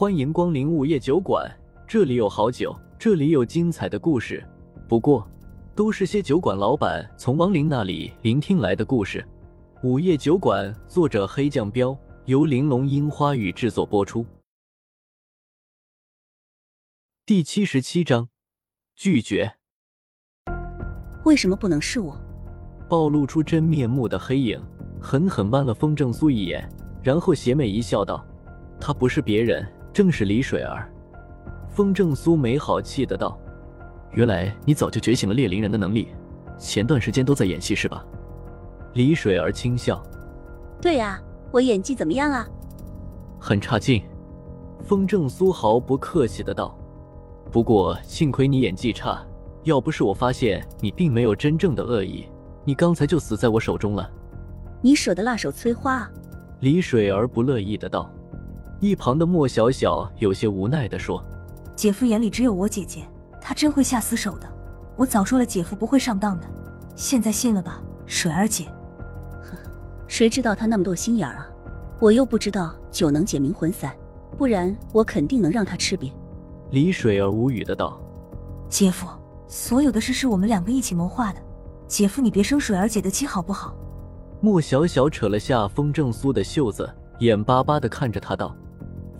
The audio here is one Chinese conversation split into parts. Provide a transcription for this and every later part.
欢迎光临午夜酒馆，这里有好酒，这里有精彩的故事。不过，都是些酒馆老板从亡灵那里聆听来的故事。午夜酒馆，作者黑酱标，由玲珑樱花雨制作播出。第七十七章，拒绝。为什么不能是我？暴露出真面目的黑影狠狠剜了风正苏一眼，然后邪魅一笑，道：“他不是别人。”正是李水儿，风正苏没好气的道：“原来你早就觉醒了猎灵人的能力，前段时间都在演戏是吧？”李水儿轻笑：“对呀，我演技怎么样啊？”“很差劲。”风正苏毫不客气的道：“不过幸亏你演技差，要不是我发现你并没有真正的恶意，你刚才就死在我手中了。”“你舍得辣手摧花？”李水儿不乐意的道。一旁的莫小小有些无奈的说：“姐夫眼里只有我姐姐，他真会下死手的。我早说了，姐夫不会上当的，现在信了吧，水儿姐？呵呵，谁知道他那么多心眼儿啊？我又不知道酒能解冥魂散，不然我肯定能让他吃瘪。”李水儿无语的道：“姐夫，所有的事是我们两个一起谋划的，姐夫你别生水儿姐的气好不好？”莫小小扯了下风正苏的袖子，眼巴巴的看着他道。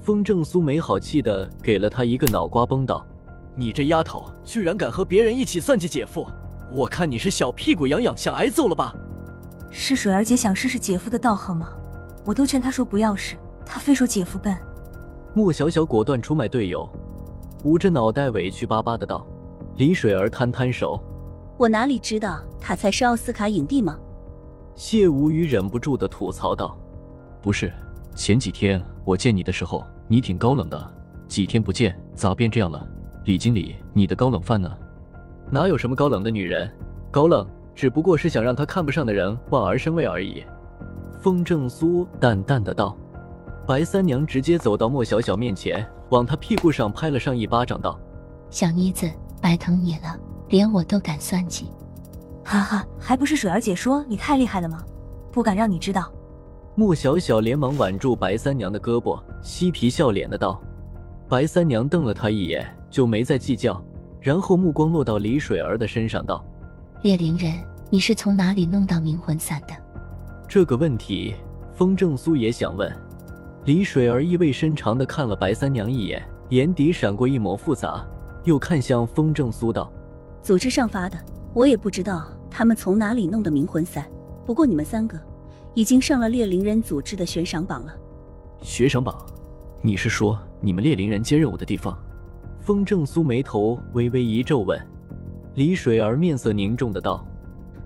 风正苏没好气的给了他一个脑瓜崩，道：“你这丫头居然敢和别人一起算计姐夫，我看你是小屁股痒痒，想挨揍了吧？”是水儿姐想试试姐夫的道行吗？我都劝她说不要试，她非说姐夫笨。莫小小果断出卖队友，捂着脑袋委屈巴巴的道：“李水儿摊摊手，我哪里知道他才是奥斯卡影帝吗？”谢无语忍不住的吐槽道：“不是，前几天我见你的时候。”你挺高冷的，几天不见，咋变这样了？李经理，你的高冷范呢？哪有什么高冷的女人？高冷只不过是想让她看不上的人望而生畏而已。风正苏淡淡的道。白三娘直接走到莫小小面前，往她屁股上拍了上一巴掌，道：“小妮子，白疼你了，连我都敢算计。”哈哈，还不是水儿姐说你太厉害了吗？不敢让你知道。莫小小连忙挽住白三娘的胳膊，嬉皮笑脸的道：“白三娘瞪了他一眼，就没再计较，然后目光落到李水儿的身上，道：‘猎灵人，你是从哪里弄到冥魂散的？’这个问题，风正苏也想问。李水儿意味深长的看了白三娘一眼，眼底闪过一抹复杂，又看向风正苏道：‘组织上发的，我也不知道他们从哪里弄的冥魂散。不过你们三个……’”已经上了猎灵人组织的悬赏榜了。悬赏榜？你是说你们猎灵人接任务的地方？风正苏眉头微微一皱，问。李水儿面色凝重的道：“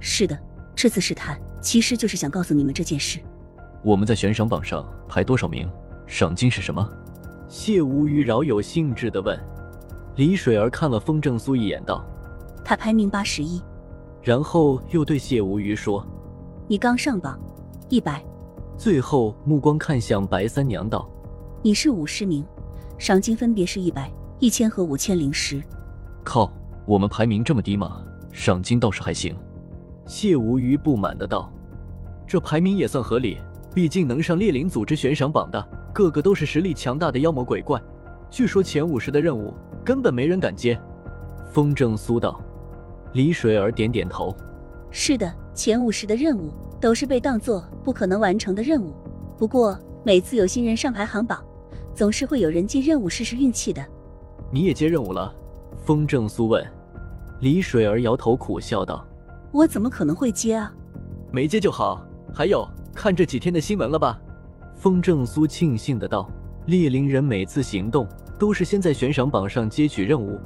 是的，这次试探其实就是想告诉你们这件事。我们在悬赏榜上排多少名？赏金是什么？”谢无虞饶有兴致的问。李水儿看了风正苏一眼，道：“他排名八十一。”然后又对谢无虞说：“你刚上榜。”一百，最后目光看向白三娘道：“你是五十名，赏金分别是一百、一千和五千零十。”靠，我们排名这么低吗？赏金倒是还行。谢无虞不满的道：“这排名也算合理，毕竟能上猎灵组织悬赏榜的，个个都是实力强大的妖魔鬼怪。据说前五十的任务根本没人敢接。”风正苏道。李水儿点点头：“是的，前五十的任务。”都是被当做不可能完成的任务。不过每次有新人上排行榜，总是会有人接任务试试运气的。你也接任务了？风正苏问。李水儿摇头苦笑道：“我怎么可能会接啊？没接就好。还有，看这几天的新闻了吧？”风正苏庆幸的道：“猎灵人每次行动都是先在悬赏榜上接取任务，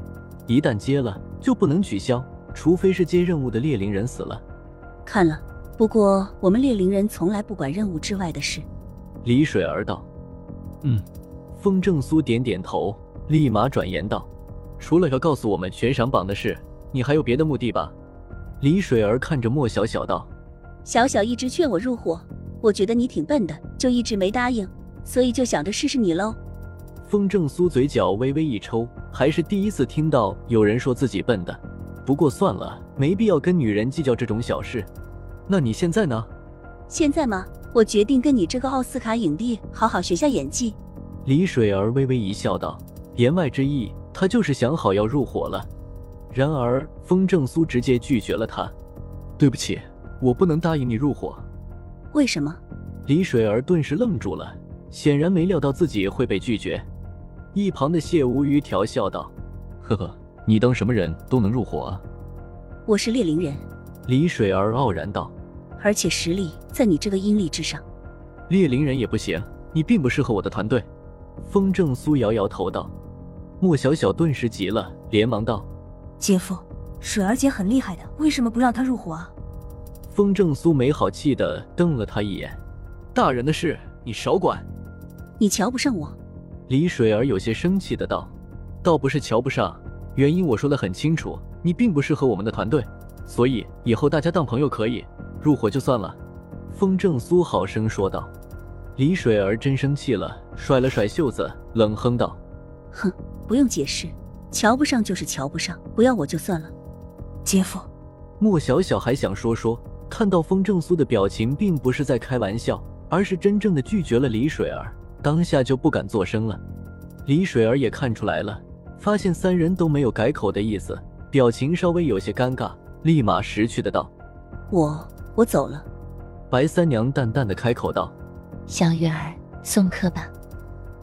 一旦接了就不能取消，除非是接任务的猎灵人死了。”看了。不过，我们猎灵人从来不管任务之外的事。李水儿道：“嗯。”风正苏点点头，立马转言道：“除了要告诉我们悬赏榜的事，你还有别的目的吧？”李水儿看着莫小小道：“小小一直劝我入伙，我觉得你挺笨的，就一直没答应，所以就想着试试你喽。”风正苏嘴角微微一抽，还是第一次听到有人说自己笨的。不过算了，没必要跟女人计较这种小事。那你现在呢？现在吗？我决定跟你这个奥斯卡影帝好好学下演技。李水儿微微一笑，道：“言外之意，他就是想好要入伙了。”然而风正苏直接拒绝了他：“对不起，我不能答应你入伙。”为什么？李水儿顿时愣住了，显然没料到自己会被拒绝。一旁的谢无虞调笑道：“呵呵，你当什么人都能入伙啊？”我是猎灵人。李水儿傲然道：“而且实力在你这个阴历之上。”猎灵人也不行，你并不适合我的团队。风正苏摇摇头道。莫小小顿时急了，连忙道：“姐夫，水儿姐很厉害的，为什么不让她入伙啊？”风正苏没好气的瞪了他一眼：“大人的事你少管。”你瞧不上我？李水儿有些生气的道：“倒不是瞧不上，原因我说的很清楚，你并不适合我们的团队，所以以后大家当朋友可以，入伙就算了。”风正苏好声说道。李水儿真生气了，甩了甩袖子，冷哼道：“哼，不用解释，瞧不上就是瞧不上，不要我就算了。”姐夫，莫小小还想说说，看到风正苏的表情，并不是在开玩笑，而是真正的拒绝了李水儿，当下就不敢作声了。李水儿也看出来了，发现三人都没有改口的意思，表情稍微有些尴尬，立马识趣的道：“我我走了。”白三娘淡淡的开口道。小月儿，送客吧。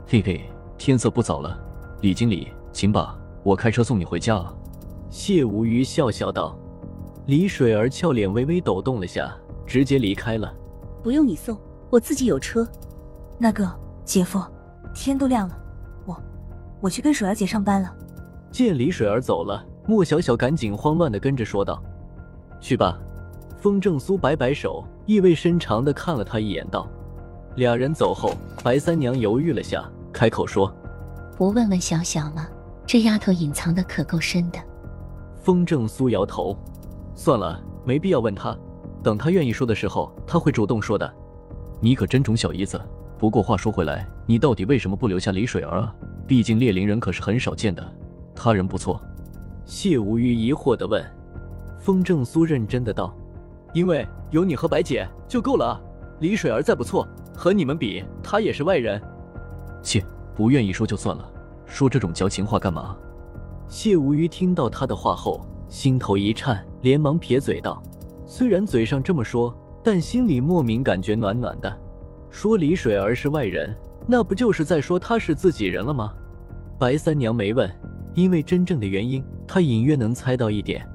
嘿嘿，天色不早了，李经理，请吧，我开车送你回家啊。谢无虞笑笑道。李水儿俏脸微微抖动了下，直接离开了。不用你送，我自己有车。那个姐夫，天都亮了，我我去跟水儿姐上班了。见李水儿走了，莫小小赶紧慌乱的跟着说道：“去吧。”风正苏摆摆手，意味深长的看了他一眼，道。俩人走后，白三娘犹豫了下，开口说：“不问问小小吗？这丫头隐藏的可够深的。”风正苏摇头：“算了，没必要问她。等她愿意说的时候，她会主动说的。你可真宠小姨子。不过话说回来，你到底为什么不留下李水儿啊？毕竟猎灵人可是很少见的，他人不错。”谢无虞疑惑的问。风正苏认真的道：“因为有你和白姐就够了啊。李水儿再不错。”和你们比，她也是外人。切，不愿意说就算了，说这种矫情话干嘛？谢无虞听到他的话后，心头一颤，连忙撇嘴道：“虽然嘴上这么说，但心里莫名感觉暖暖的。说李水儿是外人，那不就是在说她是自己人了吗？”白三娘没问，因为真正的原因，她隐约能猜到一点。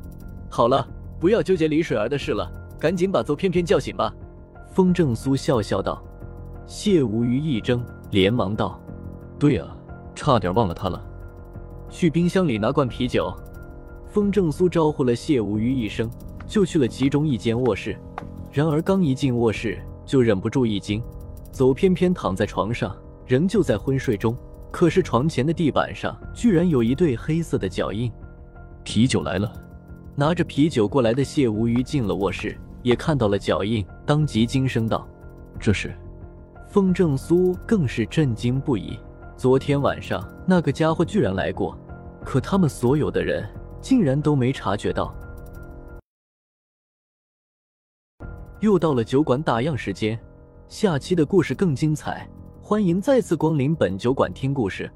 好了，不要纠结李水儿的事了，赶紧把邹翩翩叫醒吧。风正苏笑笑道。谢无虞一怔，连忙道：“对啊，差点忘了他了。去冰箱里拿罐啤酒。”风正苏招呼了谢无虞一声，就去了其中一间卧室。然而刚一进卧室，就忍不住一惊：邹翩翩躺在床上，仍旧在昏睡中。可是床前的地板上居然有一对黑色的脚印。啤酒来了！拿着啤酒过来的谢无虞进了卧室，也看到了脚印，当即惊声道：“这是……”风正苏更是震惊不已。昨天晚上那个家伙居然来过，可他们所有的人竟然都没察觉到。又到了酒馆打烊时间，下期的故事更精彩，欢迎再次光临本酒馆听故事。